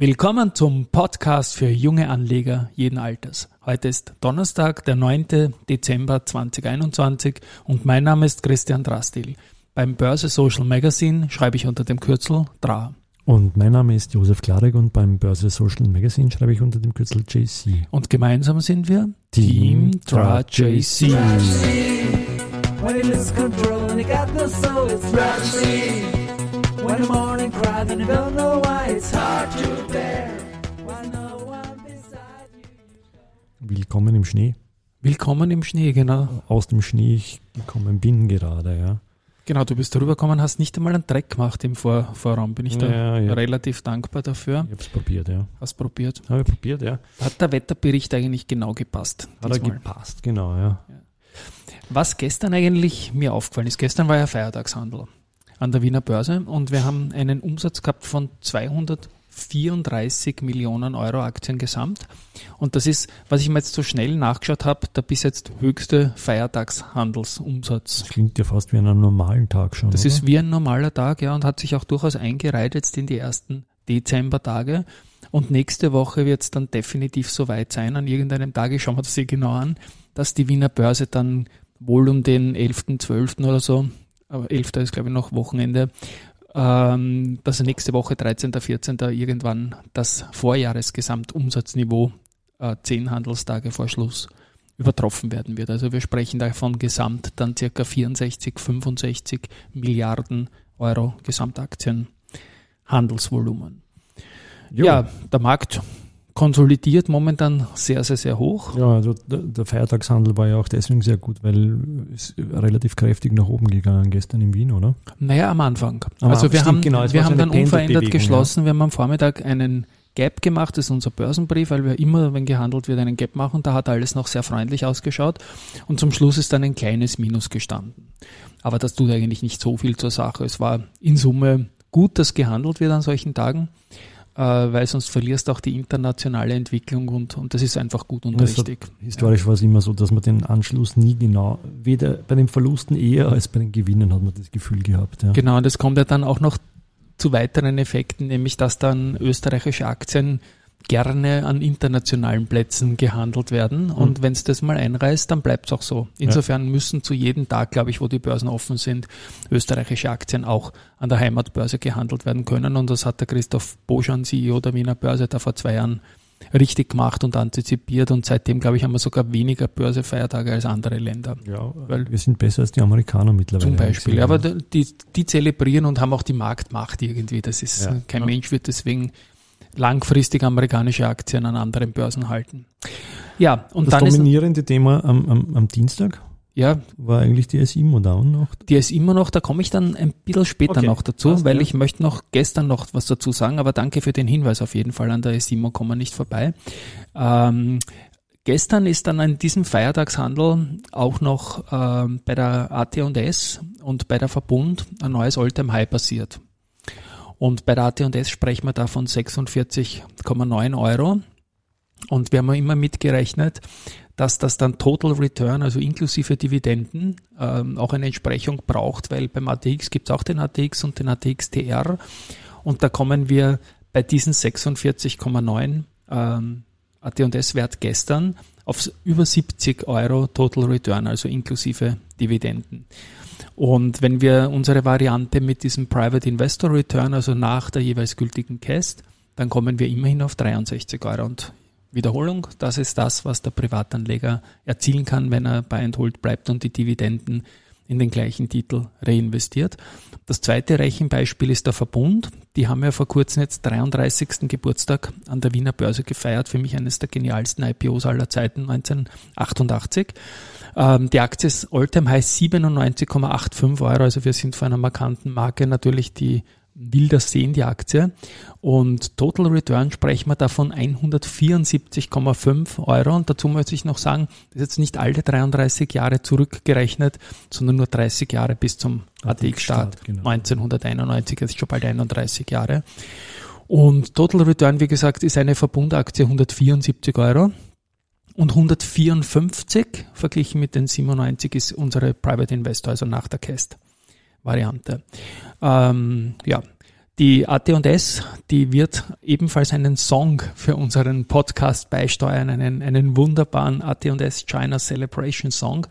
Willkommen zum Podcast für junge Anleger jeden Alters. Heute ist Donnerstag, der 9. Dezember 2021 und mein Name ist Christian Drastil. Beim Börse Social Magazine schreibe ich unter dem Kürzel DRA. Und mein Name ist Josef Klarek und beim Börse Social Magazine schreibe ich unter dem Kürzel JC. Und gemeinsam sind wir Team, Team DRA JC. When Willkommen im Schnee. Willkommen im Schnee, genau. Aus dem Schnee gekommen bin gerade, ja. Genau, du bist darüber gekommen, hast nicht einmal einen Dreck gemacht im Vor Vorraum. Bin ich da ja, ja. relativ dankbar dafür. Ich habe es probiert, ja. Hast probiert? Habe ich probiert, ja. Hat der Wetterbericht eigentlich genau gepasst? Hat diesmal? er gepasst, genau, ja. ja. Was gestern eigentlich mir aufgefallen ist, gestern war ja Feiertagshandel an der Wiener Börse und wir haben einen Umsatz gehabt von 234 Millionen Euro Aktien gesamt. Und das ist, was ich mir jetzt so schnell nachgeschaut habe, der bis jetzt höchste Feiertagshandelsumsatz. Das klingt ja fast wie einen normalen Tag schon. Das oder? ist wie ein normaler Tag, ja, und hat sich auch durchaus eingereiht jetzt in die ersten Dezembertage. Und nächste Woche wird es dann definitiv soweit sein, an irgendeinem Tag, ich schaue mir das hier genau an, dass die Wiener Börse dann wohl um den 11., 12. oder so aber 11. ist glaube ich noch Wochenende, ähm, dass nächste Woche 13., 14. irgendwann das Vorjahresgesamtumsatzniveau äh, 10 Handelstage vor Schluss übertroffen werden wird. Also wir sprechen da von gesamt dann circa 64, 65 Milliarden Euro Gesamtaktienhandelsvolumen. Jo. Ja, der Markt konsolidiert momentan sehr, sehr, sehr hoch. Ja, also der, Feiertagshandel war ja auch deswegen sehr gut, weil es relativ kräftig nach oben gegangen gestern in Wien, oder? Naja, am Anfang. Aber also wir haben, genau, wir haben dann unverändert geschlossen. Ja. Wir haben am Vormittag einen Gap gemacht, das ist unser Börsenbrief, weil wir immer, wenn gehandelt wird, einen Gap machen. Da hat alles noch sehr freundlich ausgeschaut. Und zum Schluss ist dann ein kleines Minus gestanden. Aber das tut eigentlich nicht so viel zur Sache. Es war in Summe gut, dass gehandelt wird an solchen Tagen weil sonst verlierst du auch die internationale Entwicklung und, und das ist einfach gut und das richtig. Hat, historisch ja. war es immer so, dass man den Anschluss nie genau, weder bei den Verlusten eher als bei den Gewinnen hat man das Gefühl gehabt. Ja. Genau, und es kommt ja dann auch noch zu weiteren Effekten, nämlich dass dann österreichische Aktien gerne an internationalen Plätzen gehandelt werden. Mhm. Und wenn es das mal einreißt, dann bleibt es auch so. Insofern ja. müssen zu jedem Tag, glaube ich, wo die Börsen offen sind, österreichische Aktien auch an der Heimatbörse gehandelt werden können. Und das hat der Christoph Boschan, CEO der Wiener Börse, da vor zwei Jahren richtig gemacht und antizipiert und seitdem, glaube ich, haben wir sogar weniger Börsefeiertage als andere Länder. Ja, weil wir sind besser als die Amerikaner mittlerweile. Zum Beispiel, ja, aber die, die zelebrieren und haben auch die Marktmacht irgendwie. Das ist, ja, kein ja. Mensch wird deswegen langfristig amerikanische Aktien an anderen Börsen halten. Ja, und das dann dominierende Thema am, am, am Dienstag ja. War eigentlich die S-Immo down noch? Die S-Immo noch, da komme ich dann ein bisschen später okay. noch dazu, Passt, weil ja. ich möchte noch gestern noch was dazu sagen, aber danke für den Hinweis auf jeden Fall. An der S-Immo kommen wir nicht vorbei. Ähm, gestern ist dann an diesem Feiertagshandel auch noch ähm, bei der AT&S und bei der Verbund ein neues Alltime High passiert. Und bei der AT&S sprechen wir da von 46,9 Euro. Und wir haben immer mitgerechnet, dass das dann Total Return, also inklusive Dividenden, ähm, auch eine Entsprechung braucht, weil beim ATX gibt es auch den ATX und den ATX TR. Und da kommen wir bei diesen 46,9 ähm, AT&S-Wert gestern auf über 70 Euro Total Return, also inklusive Dividenden. Und wenn wir unsere Variante mit diesem Private Investor Return, also nach der jeweils gültigen Cast, dann kommen wir immerhin auf 63 Euro. Und Wiederholung, das ist das, was der Privatanleger erzielen kann, wenn er bei Hold bleibt und die Dividenden in den gleichen Titel reinvestiert. Das zweite Rechenbeispiel ist der Verbund. Die haben ja vor kurzem jetzt 33. Geburtstag an der Wiener Börse gefeiert. Für mich eines der genialsten IPOs aller Zeiten, 1988. Ähm, die Aktie ist Alltime High 97,85 Euro. Also wir sind vor einer markanten Marke natürlich die will das sehen, die Aktie. Und Total Return sprechen wir davon 174,5 Euro. Und dazu möchte ich noch sagen, das ist jetzt nicht alle 33 Jahre zurückgerechnet, sondern nur 30 Jahre bis zum ATX-Start genau. 1991, das ist schon bald 31 Jahre. Und Total Return, wie gesagt, ist eine Verbundaktie 174 Euro. Und 154 verglichen mit den 97 ist unsere Private Investor, also nach der Cast. Variante. Ähm, ja, Die AT&S, die wird ebenfalls einen Song für unseren Podcast beisteuern, einen, einen wunderbaren AT&S China Celebration Song,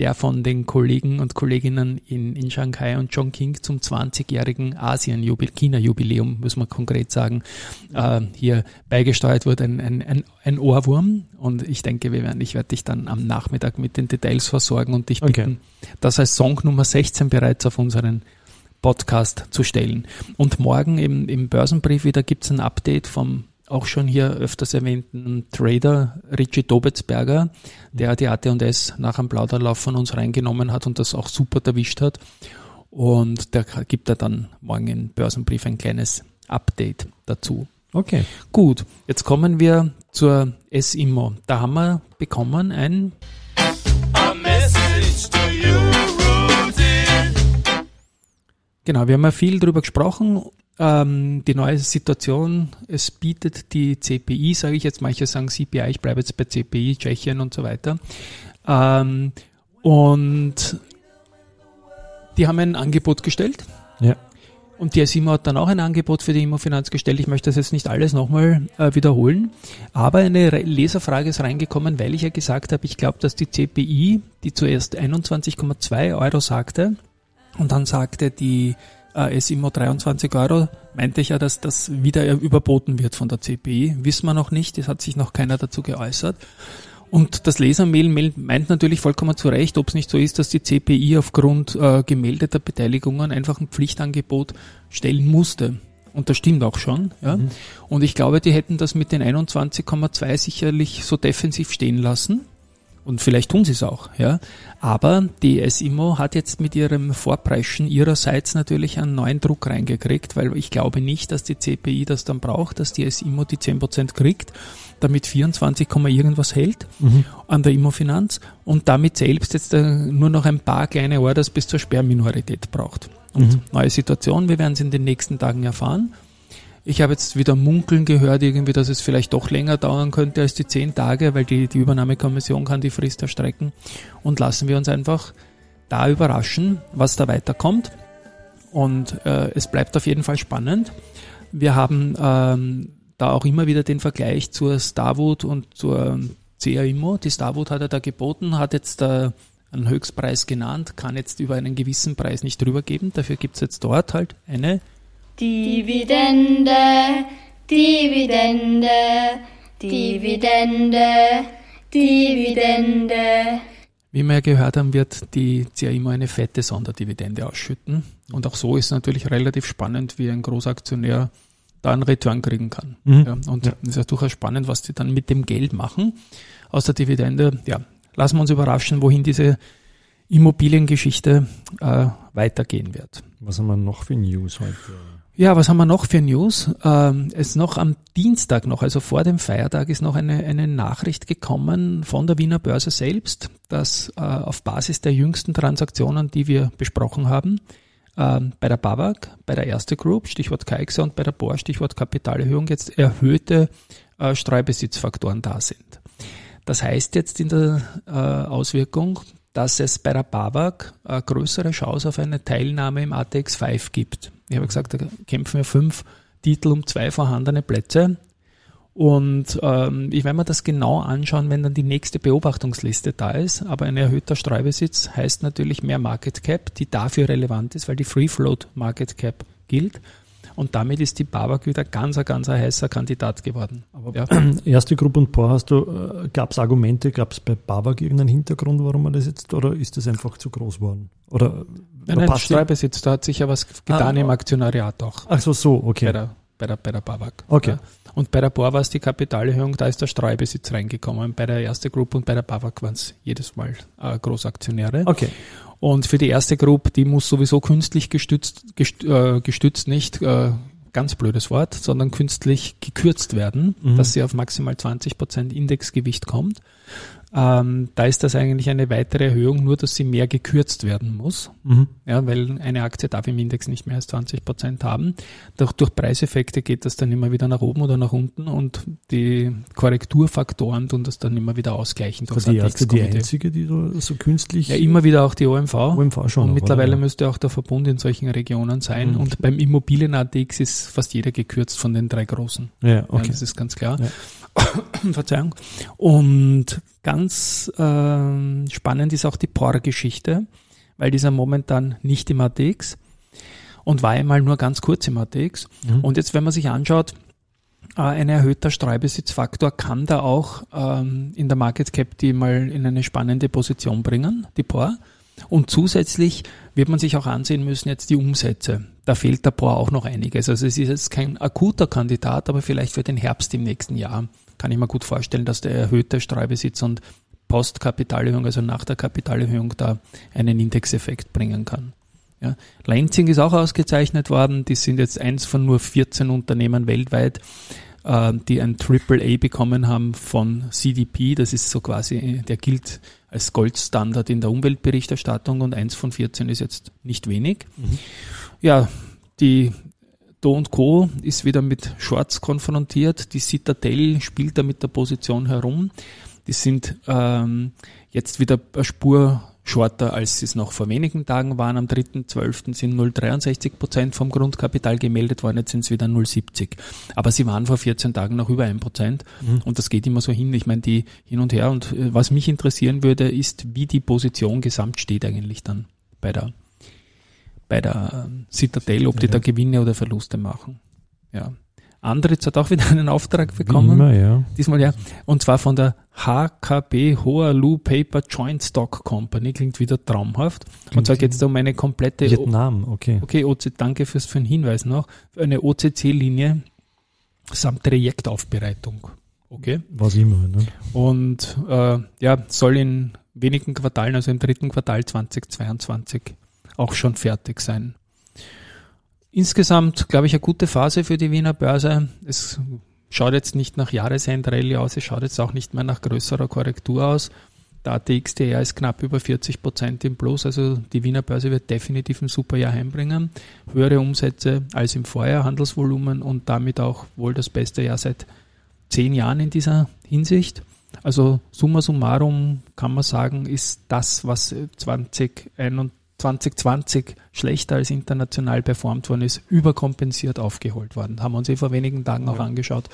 der von den Kollegen und Kolleginnen in, in Shanghai und Chongqing zum 20-jährigen Asien-Jubiläum, China-Jubiläum, muss man konkret sagen, äh, hier beigesteuert wird, ein, ein, ein, ein Ohrwurm. Und ich denke, wir werden, ich werde dich dann am Nachmittag mit den Details versorgen und dich bitten, okay. das als Song Nummer 16 bereits auf unseren Podcast zu stellen. Und morgen im, im Börsenbrief wieder gibt es ein Update vom auch schon hier öfters erwähnten Trader Richie Dobetsberger, der die AT&S nach einem Plauderlauf von uns reingenommen hat und das auch super erwischt hat. Und der gibt er dann morgen im Börsenbrief ein kleines Update dazu. Okay. Gut, jetzt kommen wir zur SIMO. Da haben wir bekommen ein Genau, wir haben ja viel darüber gesprochen. Ähm, die neue Situation, es bietet die CPI, sage ich jetzt, manche sagen CPI, ich bleibe jetzt bei CPI, Tschechien und so weiter. Ähm, und die haben ein Angebot gestellt. Ja. Und die SIMO hat dann auch ein Angebot für die Immofinanz gestellt. Ich möchte das jetzt nicht alles nochmal äh, wiederholen. Aber eine Leserfrage ist reingekommen, weil ich ja gesagt habe, ich glaube, dass die CPI, die zuerst 21,2 Euro sagte, und dann sagte die äh, SIMO 23 Euro, meinte ich ja, dass das wieder überboten wird von der CPI. Wissen wir noch nicht, es hat sich noch keiner dazu geäußert. Und das Lesermail meint natürlich vollkommen zu Recht, ob es nicht so ist, dass die CPI aufgrund äh, gemeldeter Beteiligungen einfach ein Pflichtangebot stellen musste. Und das stimmt auch schon. Ja. Mhm. Und ich glaube, die hätten das mit den 21,2 sicherlich so defensiv stehen lassen. Und vielleicht tun sie es auch, ja. Aber die SIMO hat jetzt mit ihrem Vorpreischen ihrerseits natürlich einen neuen Druck reingekriegt, weil ich glaube nicht, dass die CPI das dann braucht, dass die SIMO die 10% kriegt, damit 24, irgendwas hält mhm. an der Immofinanz und damit selbst jetzt äh, nur noch ein paar kleine Orders bis zur Sperrminorität braucht. Und mhm. neue Situation, wir werden es in den nächsten Tagen erfahren. Ich habe jetzt wieder munkeln gehört, irgendwie, dass es vielleicht doch länger dauern könnte als die zehn Tage, weil die, die Übernahmekommission kann die Frist erstrecken. Und lassen wir uns einfach da überraschen, was da weiterkommt. Und äh, es bleibt auf jeden Fall spannend. Wir haben ähm, da auch immer wieder den Vergleich zur Starwood und zur CAIMO. Die Starwood hat er da geboten, hat jetzt äh, einen Höchstpreis genannt, kann jetzt über einen gewissen Preis nicht drüber geben. Dafür gibt's jetzt dort halt eine Dividende, Dividende, Dividende, Dividende. Wie wir ja gehört haben, wird die CA immer eine fette Sonderdividende ausschütten. Und auch so ist natürlich relativ spannend, wie ein Großaktionär da einen Return kriegen kann. Mhm. Ja, und es ja. ist ja durchaus spannend, was die dann mit dem Geld machen aus der Dividende. Ja, lassen wir uns überraschen, wohin diese Immobiliengeschichte äh, weitergehen wird. Was haben wir noch für News heute? Ja, was haben wir noch für News? Ähm, es noch am Dienstag noch, also vor dem Feiertag, ist noch eine, eine Nachricht gekommen von der Wiener Börse selbst, dass äh, auf Basis der jüngsten Transaktionen, die wir besprochen haben, äh, bei der BAWAG, bei der Erste Group, Stichwort KXA und bei der BOR, Stichwort Kapitalerhöhung, jetzt erhöhte äh, Streubesitzfaktoren da sind. Das heißt jetzt in der äh, Auswirkung, dass es bei der BAWAG äh, größere Chance auf eine Teilnahme im ATX 5 gibt. Ich habe gesagt, da kämpfen wir fünf Titel um zwei vorhandene Plätze. Und ähm, ich werde mir das genau anschauen, wenn dann die nächste Beobachtungsliste da ist. Aber ein erhöhter Streubesitz heißt natürlich mehr Market Cap, die dafür relevant ist, weil die Free Float Market Cap gilt. Und damit ist die Babak wieder ganz, ganz ein heißer Kandidat geworden. Aber ja. erste Gruppe und Paar hast du, äh, gab es Argumente, gab es bei Babak irgendeinen Hintergrund, warum man das jetzt, oder ist das einfach zu groß geworden? Oder Nein, nein, Streubesitz, da hat sich ja was getan ah, im Aktionariat auch. Ach so, so, okay. Bei der, bei der, bei der Babak. Okay. Ja. Und bei der BOR war es die Kapitalerhöhung, da ist der Streubesitz reingekommen. Bei der erste Group und bei der Babak waren es jedes Mal äh, Großaktionäre. Okay. Und für die erste Group, die muss sowieso künstlich gestützt, gestützt, äh, gestützt nicht äh, ganz blödes Wort, sondern künstlich gekürzt werden, mhm. dass sie auf maximal 20 Prozent Indexgewicht kommt. Ähm, da ist das eigentlich eine weitere Erhöhung, nur dass sie mehr gekürzt werden muss. Mhm. Ja, weil eine Aktie darf im Index nicht mehr als 20 Prozent haben. Doch durch Preiseffekte geht das dann immer wieder nach oben oder nach unten und die Korrekturfaktoren tun das dann immer wieder ausgleichen. Durch die erste, die einzige, die so, so künstlich. Ja, immer wieder auch die OMV. OMV schon. Und mittlerweile oder? müsste auch der Verbund in solchen Regionen sein. Mhm. Und beim Immobilien-ATX ist fast jeder gekürzt von den drei großen. Ja, okay. Ja, das ist ganz klar. Ja. Verzeihung. Und ganz äh, spannend ist auch die POR-Geschichte, weil dieser momentan nicht im ATX und war einmal nur ganz kurz im ATX. Mhm. Und jetzt, wenn man sich anschaut, äh, ein erhöhter Streubesitzfaktor kann da auch ähm, in der Market Cap die mal in eine spannende Position bringen, die POR. Und zusätzlich wird man sich auch ansehen müssen jetzt die Umsätze. Da fehlt der POR auch noch einiges. Also es ist jetzt kein akuter Kandidat, aber vielleicht für den Herbst im nächsten Jahr kann ich mir gut vorstellen, dass der erhöhte Streubesitz und Postkapitalerhöhung, also nach der Kapitalerhöhung, da einen Indexeffekt bringen kann. Ja. Lansing ist auch ausgezeichnet worden. Die sind jetzt eins von nur 14 Unternehmen weltweit, äh, die ein AAA bekommen haben von CDP. Das ist so quasi, der gilt als Goldstandard in der Umweltberichterstattung und eins von 14 ist jetzt nicht wenig. Mhm. Ja, die Do Co. ist wieder mit Shorts konfrontiert. Die Citadel spielt da mit der Position herum. Die sind ähm, jetzt wieder eine Spur shorter, als sie es noch vor wenigen Tagen waren. Am 3.12. sind 0,63 Prozent vom Grundkapital gemeldet worden, jetzt sind es wieder 0,70. Aber sie waren vor 14 Tagen noch über 1 Prozent mhm. und das geht immer so hin. Ich meine, die hin und her. Und äh, was mich interessieren würde, ist, wie die Position gesamt steht eigentlich dann bei der bei der ähm, Citadel, ob die da Gewinne oder Verluste machen. Ja. Andritz hat auch wieder einen Auftrag bekommen. Immer, ja. Diesmal ja. Und zwar von der HKB Hoalu Paper Joint Stock Company. Klingt wieder traumhaft. Klingt und zwar geht es da um eine komplette Vietnam, okay. Okay, OC, danke fürs für den Hinweis noch. Eine OCC-Linie samt Trajektaufbereitung. Okay. Was immer, ne? Und äh, ja, soll in wenigen Quartalen, also im dritten Quartal 2022 auch schon fertig sein. Insgesamt, glaube ich, eine gute Phase für die Wiener Börse. Es schaut jetzt nicht nach Jahresendrallye aus, es schaut jetzt auch nicht mehr nach größerer Korrektur aus. Der ATXDR ist knapp über 40 Prozent im Plus, also die Wiener Börse wird definitiv ein super Jahr heimbringen. Höhere Umsätze als im Vorjahr, Handelsvolumen und damit auch wohl das beste Jahr seit zehn Jahren in dieser Hinsicht. Also summa summarum kann man sagen, ist das, was 2021 2020 schlechter als international performt worden ist, überkompensiert aufgeholt worden. Haben wir uns eh vor wenigen Tagen auch angeschaut.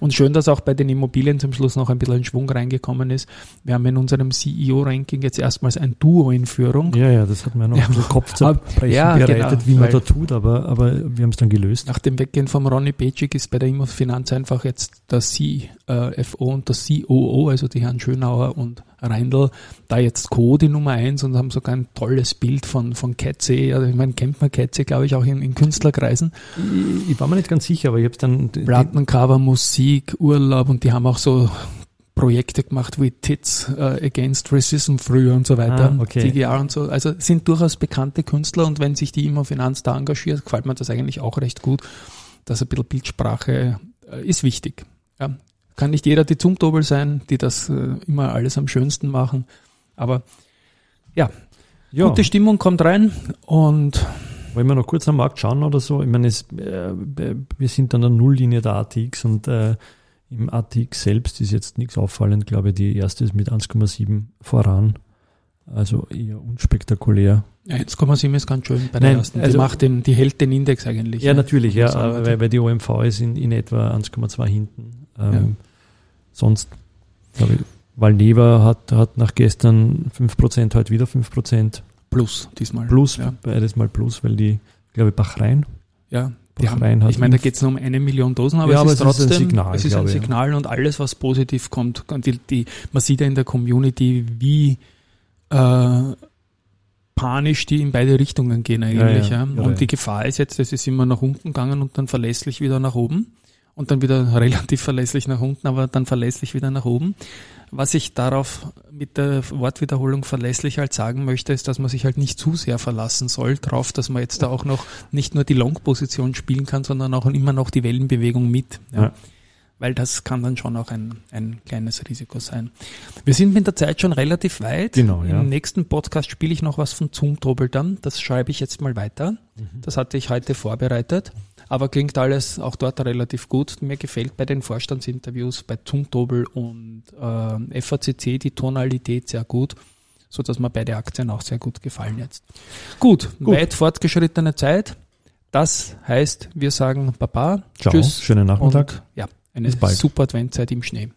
Und schön, dass auch bei den Immobilien zum Schluss noch ein bisschen ein Schwung reingekommen ist. Wir haben in unserem CEO-Ranking jetzt erstmals ein Duo in Führung. Ja, ja, das hat mir noch ja, ein bisschen Kopfzerbrechen ja, bereitet, genau, wie man da tut, aber, aber wir haben es dann gelöst. Nach dem Weggehen von Ronny Pecic ist bei der Immofinanz einfach jetzt der CFO und der COO, also die Herren Schönauer und Reindl, da jetzt Co. die Nummer eins und haben sogar ein tolles Bild von, von Ketze. Also ich meine, kennt man Ketze, glaube ich, auch in, in Künstlerkreisen. Ich, ich, war mir nicht ganz sicher, aber ich habe dann... Plattencover, Musik, Urlaub und die haben auch so Projekte gemacht wie Tits uh, Against Racism früher und so weiter, ah, okay. TGR und so. Also sind durchaus bekannte Künstler und wenn sich die immer Finanz da engagiert, gefällt mir das eigentlich auch recht gut, dass ein bisschen Bildsprache uh, ist wichtig. Ja, kann nicht jeder die Zumtobel sein, die das äh, immer alles am schönsten machen. Aber ja, ja. gute Stimmung kommt rein und wollen wir noch kurz am Markt schauen oder so? Ich meine, es, äh, wir sind an der Nulllinie der ATX und äh, im ATX selbst ist jetzt nichts auffallend, glaube ich. Die erste ist mit 1,7 voran. Also eher unspektakulär. Ja, 1,7 ist ganz schön bei der Nein, ersten. Die also, macht den, die hält den Index eigentlich. Ja, ne? natürlich, ja, weil, weil die OMV ist in, in etwa 1,2 hinten. Ähm, ja. Sonst, glaube ich, Valneva hat, hat nach gestern 5%, heute wieder 5%. Plus diesmal. Plus, ja. beides mal plus, weil die, glaube ich, Bachrhein. Ja, Bachrhein haben, ich meine, da geht es nur um eine Million Dosen, aber, ja, es, ist aber trotzdem, es ist ein Signal. Es ist ein Signal ja. und alles, was positiv kommt, die, die, man sieht ja in der Community, wie äh, panisch die in beide Richtungen gehen eigentlich. Ja, ja. Und die Gefahr ist jetzt, es ist immer nach unten gegangen und dann verlässlich wieder nach oben und dann wieder relativ verlässlich nach unten, aber dann verlässlich wieder nach oben. Was ich darauf mit der Wortwiederholung verlässlich halt sagen möchte, ist, dass man sich halt nicht zu sehr verlassen soll darauf, dass man jetzt da auch noch nicht nur die Long-Position spielen kann, sondern auch immer noch die Wellenbewegung mit. Ja. ja. weil das kann dann schon auch ein, ein kleines Risiko sein. Wir sind mit der Zeit schon relativ weit. Genau, ja. Im nächsten Podcast spiele ich noch was von Zoom-Trobel dann. Das schreibe ich jetzt mal weiter. Mhm. Das hatte ich heute vorbereitet. Aber klingt alles auch dort relativ gut. Mir gefällt bei den Vorstandsinterviews bei Zoom-Trobel und äh, FACC die Tonalität sehr gut so dass mir beide Aktien auch sehr gut gefallen jetzt. Gut, gut. weit fortgeschrittene Zeit. Das heißt, wir sagen Baba, Ciao, tschüss, schönen Nachmittag. Und, ja, eine super Adventzeit im Schnee.